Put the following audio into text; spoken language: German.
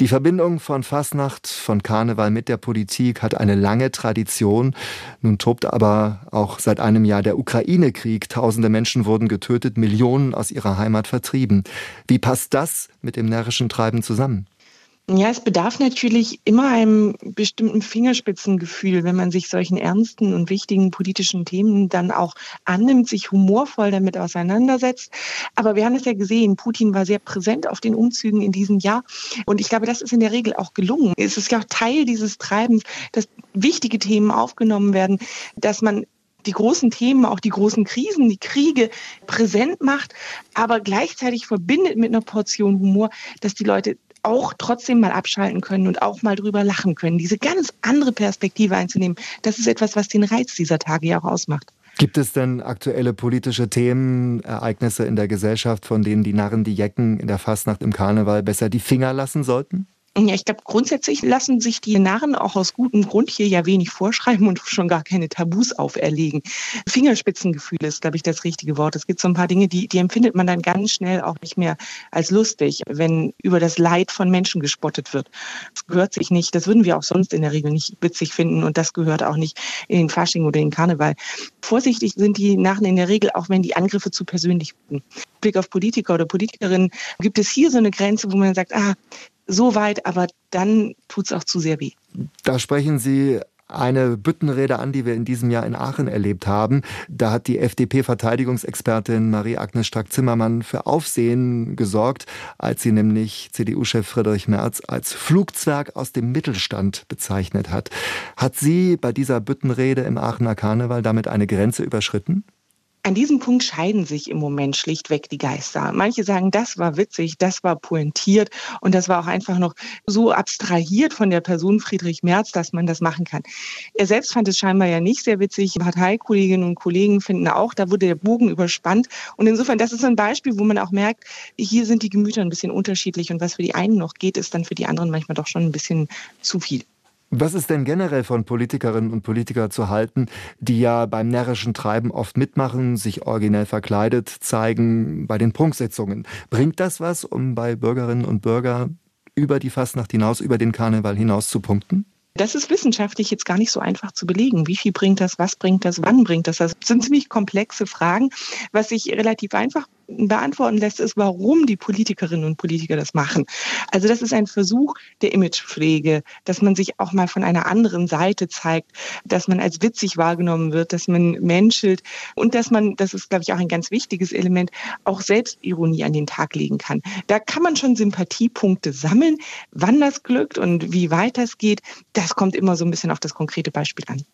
Die Verbindung von Fasnacht, von Karneval mit der Politik hat eine lange Tradition. Nun tobt aber auch seit einem Jahr der Ukraine-Krieg. Tausende Menschen wurden getötet, Millionen aus ihrer Heimat vertrieben. Wie passt das mit dem närrischen Treiben zusammen? Ja, es bedarf natürlich immer einem bestimmten Fingerspitzengefühl, wenn man sich solchen ernsten und wichtigen politischen Themen dann auch annimmt, sich humorvoll damit auseinandersetzt. Aber wir haben es ja gesehen, Putin war sehr präsent auf den Umzügen in diesem Jahr. Und ich glaube, das ist in der Regel auch gelungen. Es ist ja auch Teil dieses Treibens, dass wichtige Themen aufgenommen werden, dass man die großen Themen, auch die großen Krisen, die Kriege präsent macht, aber gleichzeitig verbindet mit einer Portion Humor, dass die Leute auch trotzdem mal abschalten können und auch mal drüber lachen können. Diese ganz andere Perspektive einzunehmen, das ist etwas, was den Reiz dieser Tage ja auch ausmacht. Gibt es denn aktuelle politische Themen, Ereignisse in der Gesellschaft, von denen die Narren, die Jecken in der Fastnacht im Karneval besser die Finger lassen sollten? Ja, ich glaube, grundsätzlich lassen sich die Narren auch aus gutem Grund hier ja wenig vorschreiben und schon gar keine Tabus auferlegen. Fingerspitzengefühl ist, glaube ich, das richtige Wort. Es gibt so ein paar Dinge, die, die empfindet man dann ganz schnell auch nicht mehr als lustig, wenn über das Leid von Menschen gespottet wird. Das gehört sich nicht. Das würden wir auch sonst in der Regel nicht witzig finden und das gehört auch nicht in den Fasching oder in den Karneval. Vorsichtig sind die Narren in der Regel, auch wenn die Angriffe zu persönlich sind. Blick auf Politiker oder Politikerinnen gibt es hier so eine Grenze, wo man sagt, ah, so weit, aber dann tut es auch zu sehr weh. Da sprechen Sie eine Büttenrede an, die wir in diesem Jahr in Aachen erlebt haben. Da hat die FDP-Verteidigungsexpertin Marie-Agnes Strack-Zimmermann für Aufsehen gesorgt, als sie nämlich CDU-Chef Friedrich Merz als Flugzwerg aus dem Mittelstand bezeichnet hat. Hat sie bei dieser Büttenrede im Aachener Karneval damit eine Grenze überschritten? An diesem Punkt scheiden sich im Moment schlichtweg die Geister. Manche sagen, das war witzig, das war pointiert und das war auch einfach noch so abstrahiert von der Person Friedrich Merz, dass man das machen kann. Er selbst fand es scheinbar ja nicht sehr witzig. Parteikolleginnen und Kollegen finden auch, da wurde der Bogen überspannt. Und insofern, das ist ein Beispiel, wo man auch merkt, hier sind die Gemüter ein bisschen unterschiedlich und was für die einen noch geht, ist dann für die anderen manchmal doch schon ein bisschen zu viel. Was ist denn generell von Politikerinnen und Politikern zu halten, die ja beim närrischen Treiben oft mitmachen, sich originell verkleidet zeigen bei den Prunksitzungen? Bringt das was, um bei Bürgerinnen und Bürgern über die Fastnacht hinaus, über den Karneval hinaus zu punkten? Das ist wissenschaftlich jetzt gar nicht so einfach zu belegen. Wie viel bringt das, was bringt das, wann bringt das? Das sind ziemlich komplexe Fragen. Was sich relativ einfach beantworten lässt, ist, warum die Politikerinnen und Politiker das machen. Also das ist ein Versuch der Imagepflege, dass man sich auch mal von einer anderen Seite zeigt, dass man als witzig wahrgenommen wird, dass man menschelt und dass man, das ist, glaube ich, auch ein ganz wichtiges Element, auch Selbstironie an den Tag legen kann. Da kann man schon Sympathiepunkte sammeln. Wann das glückt und wie weit das geht, das kommt immer so ein bisschen auf das konkrete Beispiel an.